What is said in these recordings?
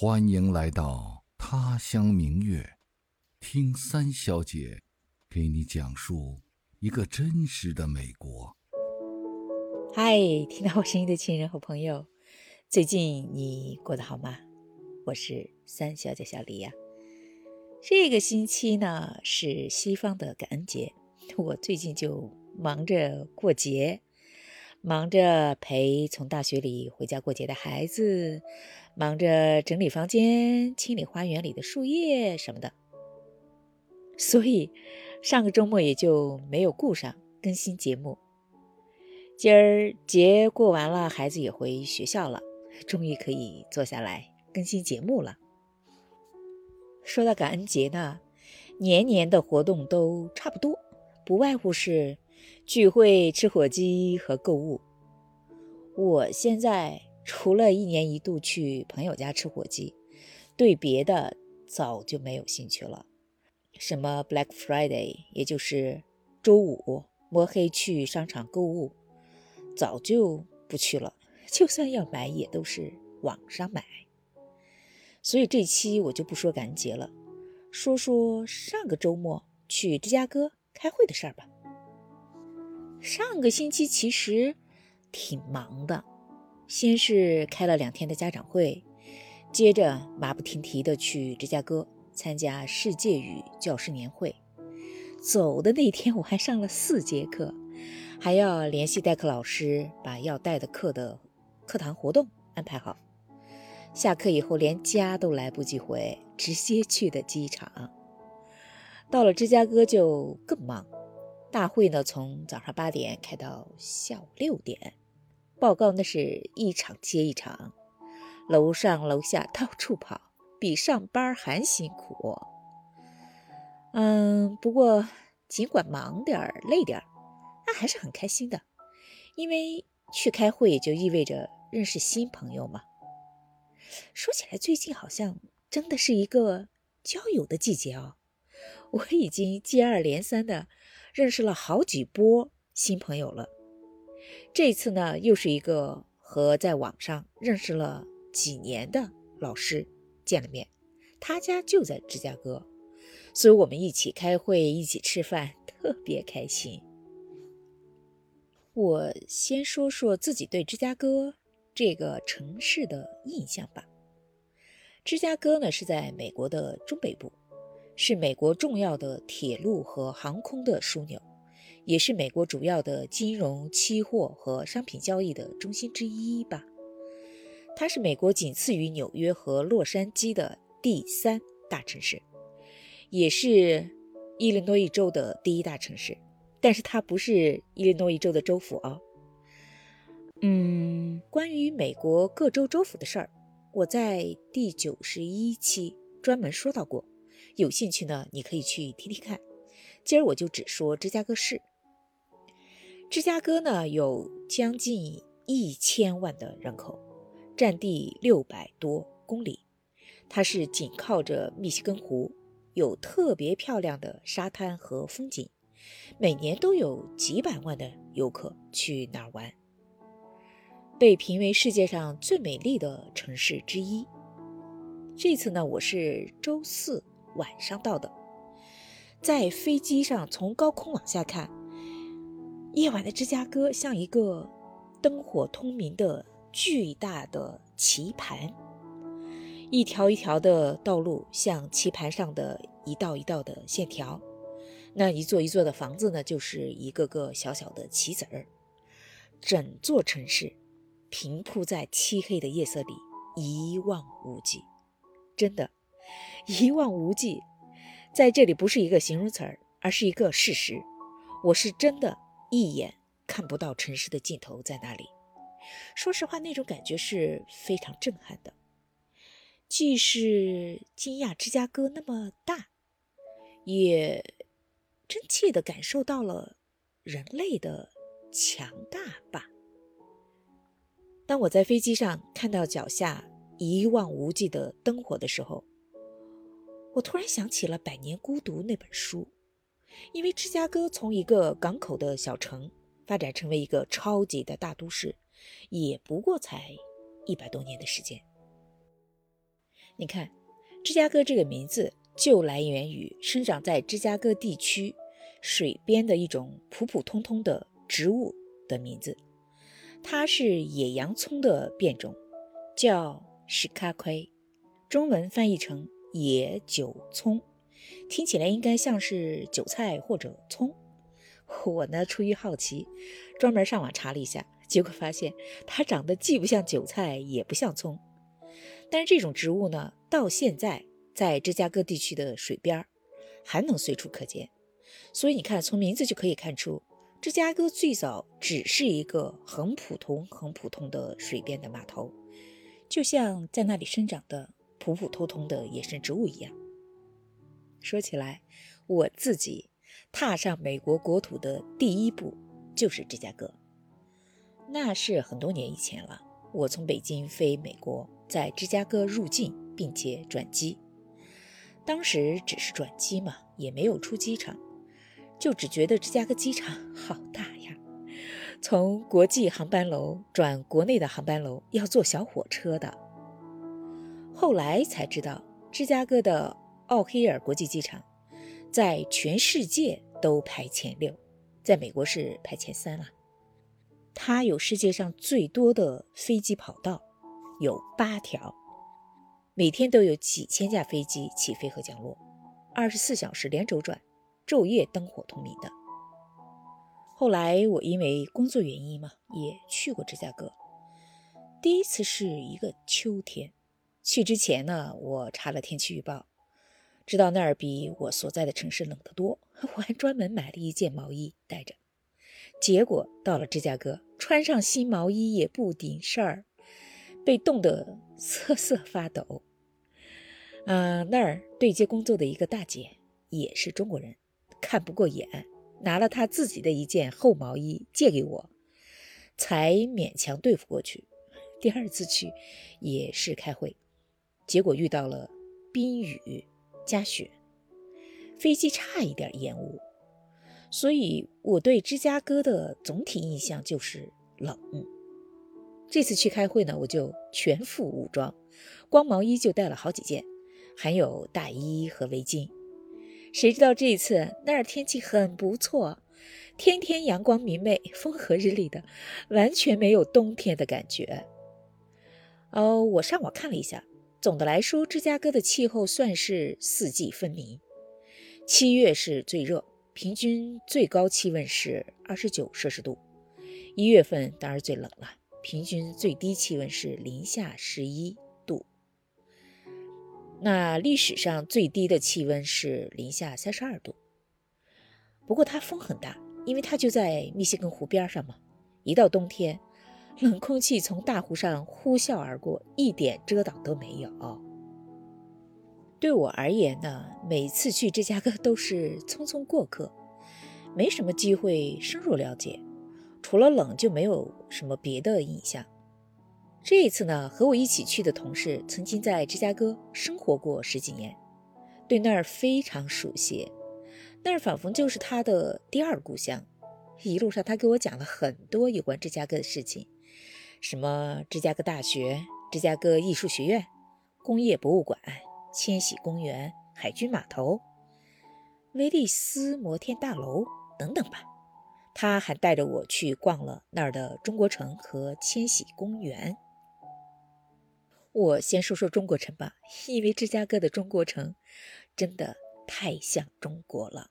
欢迎来到他乡明月，听三小姐给你讲述一个真实的美国。嗨，听到我声音的亲人和朋友，最近你过得好吗？我是三小姐小黎呀。这个星期呢是西方的感恩节，我最近就忙着过节。忙着陪从大学里回家过节的孩子，忙着整理房间、清理花园里的树叶什么的，所以上个周末也就没有顾上更新节目。今儿节过完了，孩子也回学校了，终于可以坐下来更新节目了。说到感恩节呢，年年的活动都差不多，不外乎是。聚会、吃火鸡和购物。我现在除了一年一度去朋友家吃火鸡，对别的早就没有兴趣了。什么 Black Friday，也就是周五摸黑去商场购物，早就不去了。就算要买，也都是网上买。所以这期我就不说感恩节了，说说上个周末去芝加哥开会的事儿吧。上个星期其实挺忙的，先是开了两天的家长会，接着马不停蹄的去芝加哥参加世界语教师年会。走的那天我还上了四节课，还要联系代课老师把要带的课的课堂活动安排好。下课以后连家都来不及回，直接去的机场。到了芝加哥就更忙。大会呢，从早上八点开到下午六点，报告那是一场接一场，楼上楼下到处跑，比上班还辛苦。嗯，不过尽管忙点儿、累点儿，那还是很开心的，因为去开会就意味着认识新朋友嘛。说起来，最近好像真的是一个交友的季节哦，我已经接二连三的。认识了好几波新朋友了，这次呢又是一个和在网上认识了几年的老师见了面，他家就在芝加哥，所以我们一起开会，一起吃饭，特别开心。我先说说自己对芝加哥这个城市的印象吧。芝加哥呢是在美国的中北部。是美国重要的铁路和航空的枢纽，也是美国主要的金融、期货和商品交易的中心之一吧。它是美国仅次于纽约和洛杉矶的第三大城市，也是伊利诺伊州的第一大城市。但是它不是伊利诺伊州的州府哦。嗯，关于美国各州州府的事儿，我在第九十一期专门说到过。有兴趣呢，你可以去听听看。今儿我就只说芝加哥市。芝加哥呢有将近一千万的人口，占地六百多公里。它是紧靠着密西根湖，有特别漂亮的沙滩和风景，每年都有几百万的游客去那儿玩，被评为世界上最美丽的城市之一。这次呢，我是周四。晚上到的，在飞机上从高空往下看，夜晚的芝加哥像一个灯火通明的巨大的棋盘，一条一条的道路像棋盘上的一道一道的线条，那一座一座的房子呢，就是一个个小小的棋子儿，整座城市平铺在漆黑的夜色里，一望无际，真的。一望无际，在这里不是一个形容词儿，而是一个事实。我是真的一眼看不到城市的尽头在哪里。说实话，那种感觉是非常震撼的，既是惊讶芝加哥那么大，也真切地感受到了人类的强大吧。当我在飞机上看到脚下一望无际的灯火的时候，我突然想起了《百年孤独》那本书，因为芝加哥从一个港口的小城发展成为一个超级的大都市，也不过才一百多年的时间。你看，芝加哥这个名字就来源于生长在芝加哥地区水边的一种普普通通的植物的名字。它是野洋葱的变种，叫史卡奎，中文翻译成野韭葱，听起来应该像是韭菜或者葱。我呢，出于好奇，专门上网查了一下，结果发现它长得既不像韭菜，也不像葱。但是这种植物呢，到现在在芝加哥地区的水边还能随处可见。所以你看，从名字就可以看出，芝加哥最早只是一个很普通、很普通的水边的码头，就像在那里生长的普普通通的野生植物一样。说起来，我自己踏上美国国土的第一步就是芝加哥，那是很多年以前了。我从北京飞美国。在芝加哥入境，并且转机。当时只是转机嘛，也没有出机场，就只觉得芝加哥机场好大呀。从国际航班楼转国内的航班楼要坐小火车的。后来才知道，芝加哥的奥黑尔国际机场在全世界都排前六，在美国是排前三了。它有世界上最多的飞机跑道。有八条，每天都有几千架飞机起飞和降落，二十四小时连轴转，昼夜灯火通明的。后来我因为工作原因嘛，也去过芝加哥。第一次是一个秋天，去之前呢，我查了天气预报，知道那儿比我所在的城市冷得多，我还专门买了一件毛衣带着。结果到了芝加哥，穿上新毛衣也不顶事儿。被冻得瑟瑟发抖。嗯，那儿对接工作的一个大姐也是中国人，看不过眼，拿了她自己的一件厚毛衣借给我，才勉强对付过去。第二次去也是开会，结果遇到了冰雨加雪，飞机差一点延误，所以我对芝加哥的总体印象就是冷。这次去开会呢，我就全副武装，光毛衣就带了好几件，还有大衣和围巾。谁知道这一次那儿天气很不错，天天阳光明媚，风和日丽的，完全没有冬天的感觉。哦，我上网看了一下，总的来说，芝加哥的气候算是四季分明。七月是最热，平均最高气温是二十九摄氏度。一月份当然最冷了。平均最低气温是零下十一度，那历史上最低的气温是零下三十二度。不过它风很大，因为它就在密西根湖边上嘛。一到冬天，冷空气从大湖上呼啸而过，一点遮挡都没有。对我而言呢，每次去芝加哥都是匆匆过客，没什么机会深入了解。除了冷就没有什么别的印象。这一次呢，和我一起去的同事曾经在芝加哥生活过十几年，对那儿非常熟悉，那儿仿佛就是他的第二故乡。一路上，他给我讲了很多有关芝加哥的事情，什么芝加哥大学、芝加哥艺术学院、工业博物馆、千禧公园、海军码头、威利斯摩天大楼等等吧。他还带着我去逛了那儿的中国城和千禧公园。我先说说中国城吧，因为芝加哥的中国城真的太像中国了。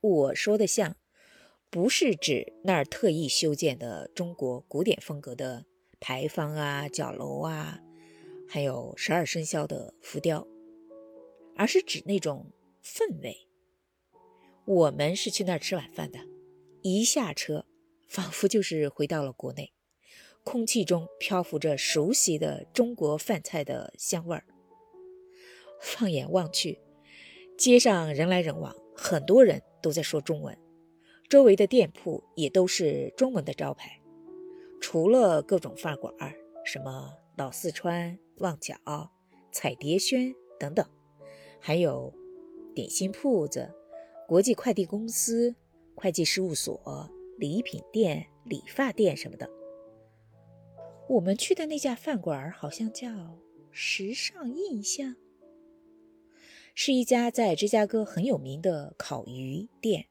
我说的像，不是指那儿特意修建的中国古典风格的牌坊啊、角楼啊，还有十二生肖的浮雕，而是指那种氛围。我们是去那儿吃晚饭的。一下车，仿佛就是回到了国内，空气中漂浮着熟悉的中国饭菜的香味儿。放眼望去，街上人来人往，很多人都在说中文，周围的店铺也都是中文的招牌。除了各种饭馆，什么老四川、旺角、彩蝶轩等等，还有点心铺子、国际快递公司。会计事务所、礼品店、理发店什么的。我们去的那家饭馆好像叫时尚印象，是一家在芝加哥很有名的烤鱼店，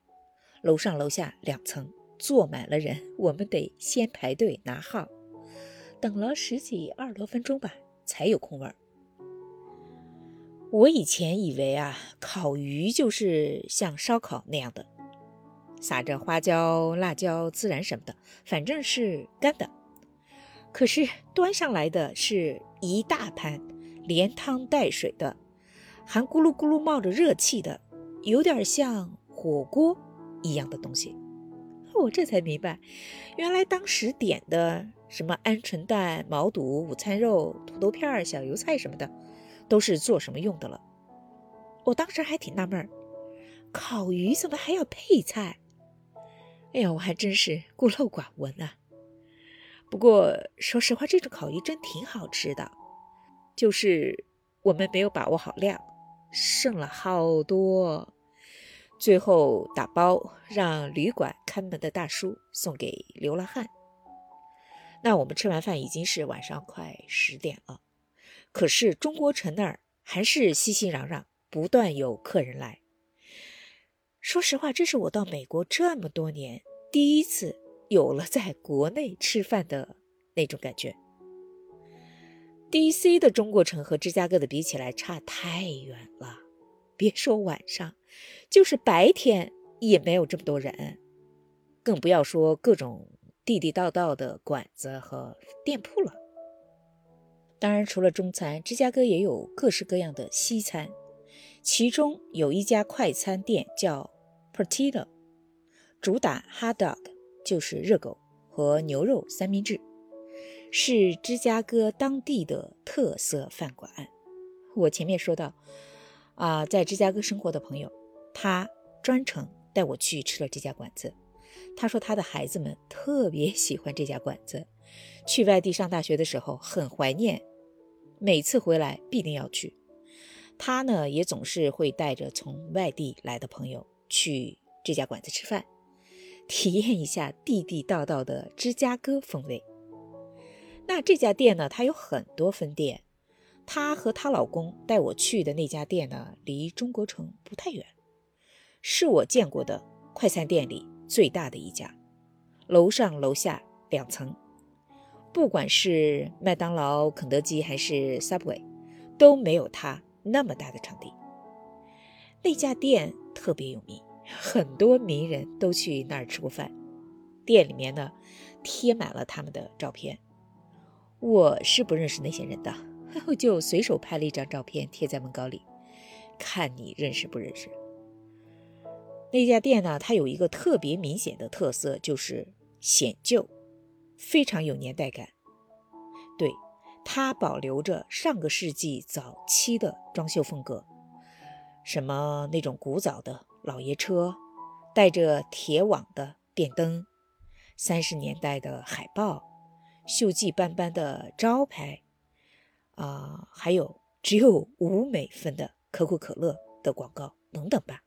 楼上楼下两层坐满了人，我们得先排队拿号，等了十几二十多分钟吧，才有空位儿。我以前以为啊，烤鱼就是像烧烤那样的，撒着花椒、辣椒、孜然什么的，反正是干的。可是端上来的是一大盘连汤带水的，还咕噜咕噜冒着热气的，有点像火锅一样的东西。我这才明白，原来当时点的什么鹌鹑蛋、毛肚、午餐肉、土豆片、小油菜什么的。都是做什么用的了？我当时还挺纳闷儿，烤鱼怎么还要配菜？哎呀，我还真是孤陋寡闻啊！不过说实话，这种烤鱼真挺好吃的，就是我们没有把握好量，剩了好多，最后打包让旅馆看门的大叔送给流浪汉。那我们吃完饭已经是晚上快十点了。可是中国城那儿还是熙熙攘攘，不断有客人来。说实话，这是我到美国这么多年第一次有了在国内吃饭的那种感觉。D.C. 的中国城和芝加哥的比起来差太远了，别说晚上，就是白天也没有这么多人，更不要说各种地地道道的馆子和店铺了。当然，除了中餐，芝加哥也有各式各样的西餐。其中有一家快餐店叫 Portillo，主打 hot dog，就是热狗和牛肉三明治，是芝加哥当地的特色饭馆。我前面说到，啊，在芝加哥生活的朋友，他专程带我去吃了这家馆子。他说他的孩子们特别喜欢这家馆子，去外地上大学的时候很怀念。每次回来必定要去，他呢也总是会带着从外地来的朋友去这家馆子吃饭，体验一下地地道道的芝加哥风味。那这家店呢，它有很多分店，她和她老公带我去的那家店呢，离中国城不太远，是我见过的快餐店里最大的一家，楼上楼下两层。不管是麦当劳、肯德基还是 Subway，都没有它那么大的场地。那家店特别有名，很多名人都去那儿吃过饭。店里面呢，贴满了他们的照片。我是不认识那些人的，我就随手拍了一张照片贴在门稿里，看你认识不认识。那家店呢，它有一个特别明显的特色，就是显旧。非常有年代感，对，它保留着上个世纪早期的装修风格，什么那种古早的老爷车，带着铁网的电灯，三十年代的海报，锈迹斑斑的招牌，啊，还有只有五美分的可口可乐的广告等等吧。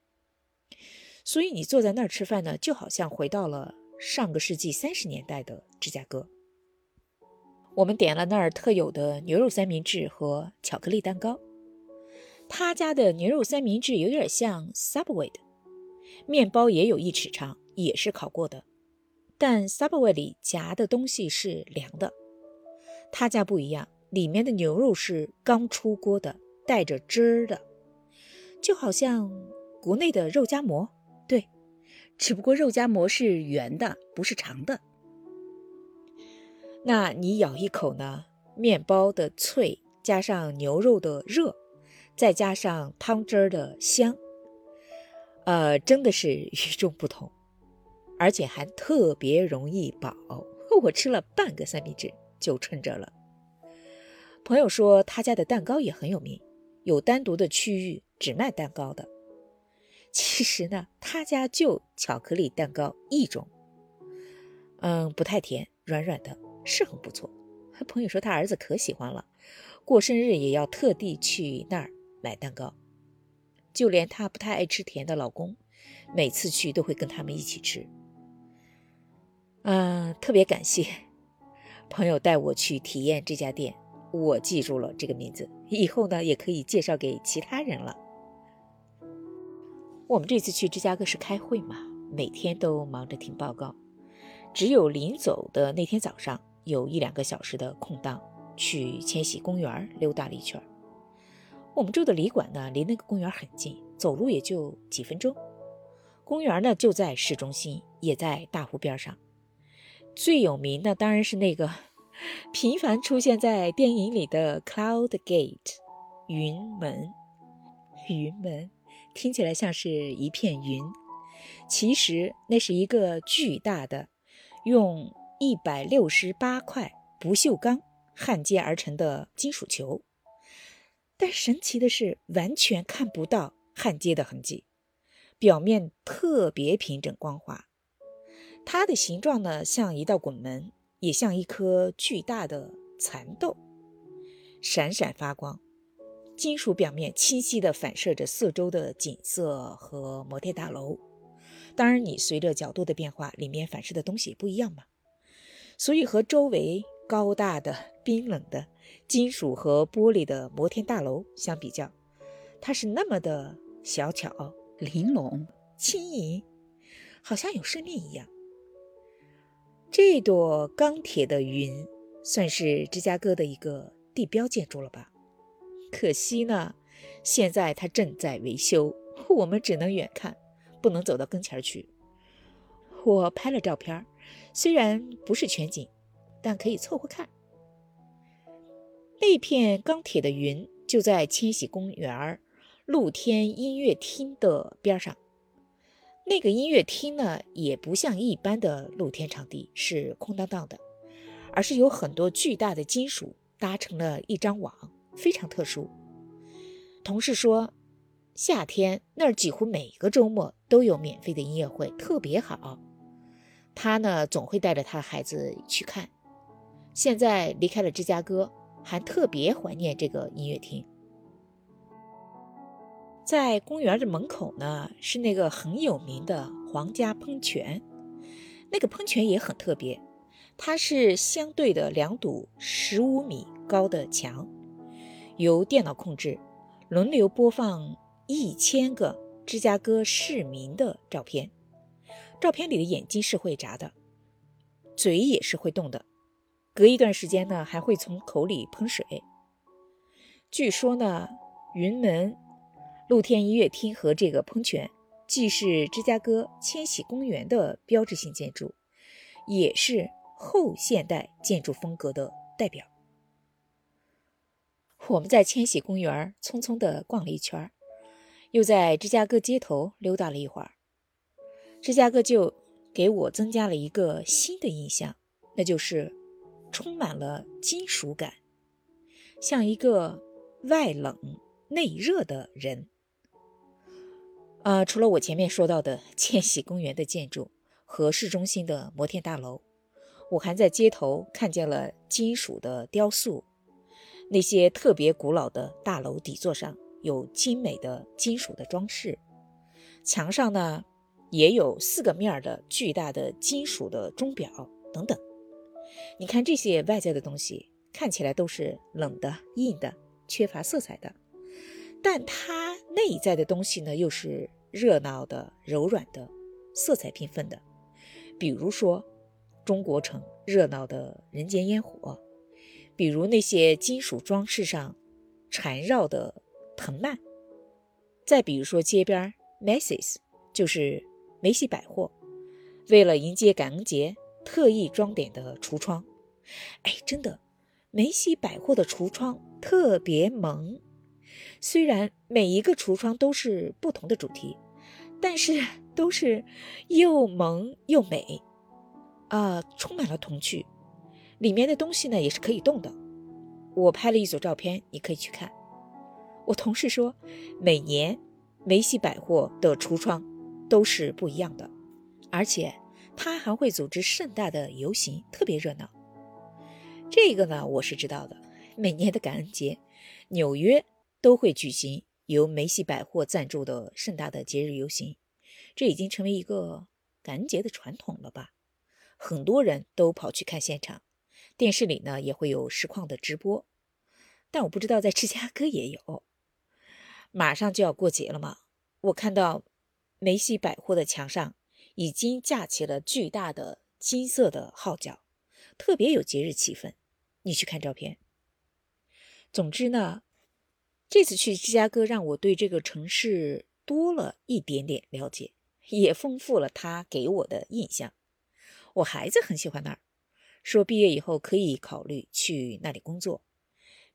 所以你坐在那儿吃饭呢，就好像回到了。上个世纪三十年代的芝加哥，我们点了那儿特有的牛肉三明治和巧克力蛋糕。他家的牛肉三明治有点像 Subway 的，面包也有一尺长，也是烤过的。但 Subway 里夹的东西是凉的，他家不一样，里面的牛肉是刚出锅的，带着汁儿的，就好像国内的肉夹馍。对。只不过肉夹馍是圆的，不是长的。那你咬一口呢？面包的脆，加上牛肉的热，再加上汤汁儿的香，呃，真的是与众不同，而且还特别容易饱。我吃了半个三明治就撑着了。朋友说他家的蛋糕也很有名，有单独的区域只卖蛋糕的。其实呢，他家就巧克力蛋糕一种，嗯，不太甜，软软的，是很不错。朋友说他儿子可喜欢了，过生日也要特地去那儿买蛋糕。就连他不太爱吃甜的老公，每次去都会跟他们一起吃。嗯，特别感谢朋友带我去体验这家店，我记住了这个名字，以后呢也可以介绍给其他人了。我们这次去芝加哥是开会嘛，每天都忙着听报告，只有临走的那天早上有一两个小时的空档，去千禧公园溜达了一圈。我们住的旅馆呢离那个公园很近，走路也就几分钟。公园呢就在市中心，也在大湖边上。最有名的当然是那个频繁出现在电影里的 Cloud Gate 云门。云门听起来像是一片云，其实那是一个巨大的用一百六十八块不锈钢焊接而成的金属球。但神奇的是，完全看不到焊接的痕迹，表面特别平整光滑。它的形状呢，像一道滚门，也像一颗巨大的蚕豆，闪闪发光。金属表面清晰地反射着四周的景色和摩天大楼。当然，你随着角度的变化，里面反射的东西也不一样嘛。所以和周围高大的、冰冷的金属和玻璃的摩天大楼相比较，它是那么的小巧、玲珑、轻盈，好像有生命一样。这朵钢铁的云算是芝加哥的一个地标建筑了吧？可惜呢，现在它正在维修，我们只能远看，不能走到跟前去。我拍了照片，虽然不是全景，但可以凑合看。那片钢铁的云就在千禧公园露天音乐厅的边上。那个音乐厅呢，也不像一般的露天场地是空荡荡的，而是有很多巨大的金属搭成了一张网，非常特殊。同事说，夏天那儿几乎每个周末都有免费的音乐会，特别好。他呢总会带着他的孩子去看。现在离开了芝加哥，还特别怀念这个音乐厅。在公园的门口呢，是那个很有名的皇家喷泉。那个喷泉也很特别，它是相对的两堵十五米高的墙，由电脑控制，轮流播放一千个芝加哥市民的照片。照片里的眼睛是会眨的，嘴也是会动的，隔一段时间呢，还会从口里喷水。据说呢，云门。露天音乐厅和这个喷泉，既是芝加哥千禧公园的标志性建筑，也是后现代建筑风格的代表。我们在千禧公园匆匆地逛了一圈，又在芝加哥街头溜达了一会儿。芝加哥就给我增加了一个新的印象，那就是充满了金属感，像一个外冷内热的人。啊，除了我前面说到的 千禧公园的建筑和市中心的摩天大楼，我还在街头看见了金属的雕塑。那些特别古老的大楼底座上有精美的金属的装饰，墙上呢也有四个面的巨大的金属的钟表等等。你看这些外在的东西看起来都是冷的、硬的、缺乏色彩的，但它内在的东西呢又是。热闹的、柔软的、色彩缤纷的，比如说中国城热闹的人间烟火，比如那些金属装饰上缠绕的藤蔓，再比如说街边 Macy's，就是梅西百货，为了迎接感恩节特意装点的橱窗。哎，真的，梅西百货的橱窗特别萌，虽然每一个橱窗都是不同的主题。但是 都是又萌又美，啊，充满了童趣。里面的东西呢也是可以动的。我拍了一组照片，你可以去看。我同事说，每年梅西百货的橱窗都是不一样的，而且他还会组织盛大的游行，特别热闹。这个呢我是知道的。每年的感恩节，纽约都会举行。由梅西百货赞助的盛大的节日游行，这已经成为一个感恩节的传统了吧？很多人都跑去看现场，电视里呢也会有实况的直播。但我不知道在芝加哥也有。马上就要过节了嘛，我看到梅西百货的墙上已经架起了巨大的金色的号角，特别有节日气氛。你去看照片。总之呢，这次去芝加哥让我对这个城市多了一点点了解，也丰富了他给我的印象。我孩子很喜欢那儿，说毕业以后可以考虑去那里工作，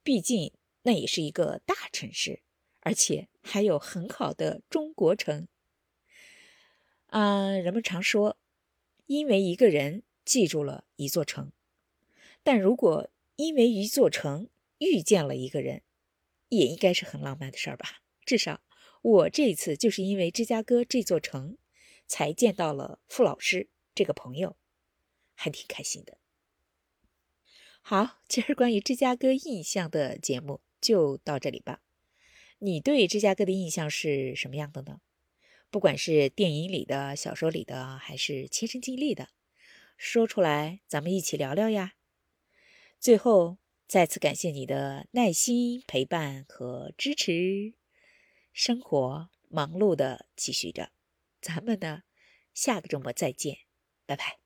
毕竟那也是一个大城市。而且还有很好的中国城。啊，人们常说，因为一个人记住了一座城，但如果因为一座城遇见了一个人，也应该是很浪漫的事儿吧？至少我这一次就是因为芝加哥这座城，才见到了傅老师这个朋友，还挺开心的。好，今儿关于芝加哥印象的节目就到这里吧。你对芝加哥的印象是什么样的呢？不管是电影里的、小说里的，还是亲身经历的，说出来，咱们一起聊聊呀。最后，再次感谢你的耐心陪伴和支持。生活忙碌的继续着，咱们呢，下个周末再见，拜拜。